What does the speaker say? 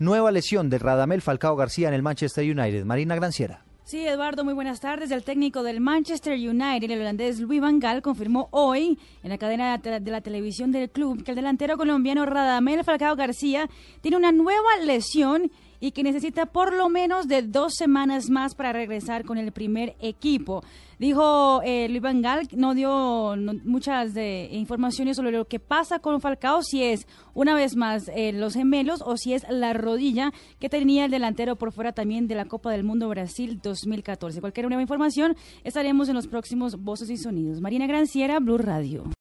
nueva lesión de Radamel Falcao García en el Manchester United. Marina Granciera. Sí, Eduardo, muy buenas tardes. El técnico del Manchester United, el holandés Luis Van Gaal, confirmó hoy en la cadena de la televisión del club que el delantero colombiano Radamel Falcao García tiene una nueva lesión y que necesita por lo menos de dos semanas más para regresar con el primer equipo. Dijo eh, Luis Van no dio muchas de, informaciones sobre lo que pasa con Falcao, si es una vez más eh, los gemelos o si es la rodilla que tenía el delantero por fuera también de la Copa del Mundo Brasil 2014. Cualquier nueva información estaremos en los próximos Voces y Sonidos. Marina Granciera, Blue Radio.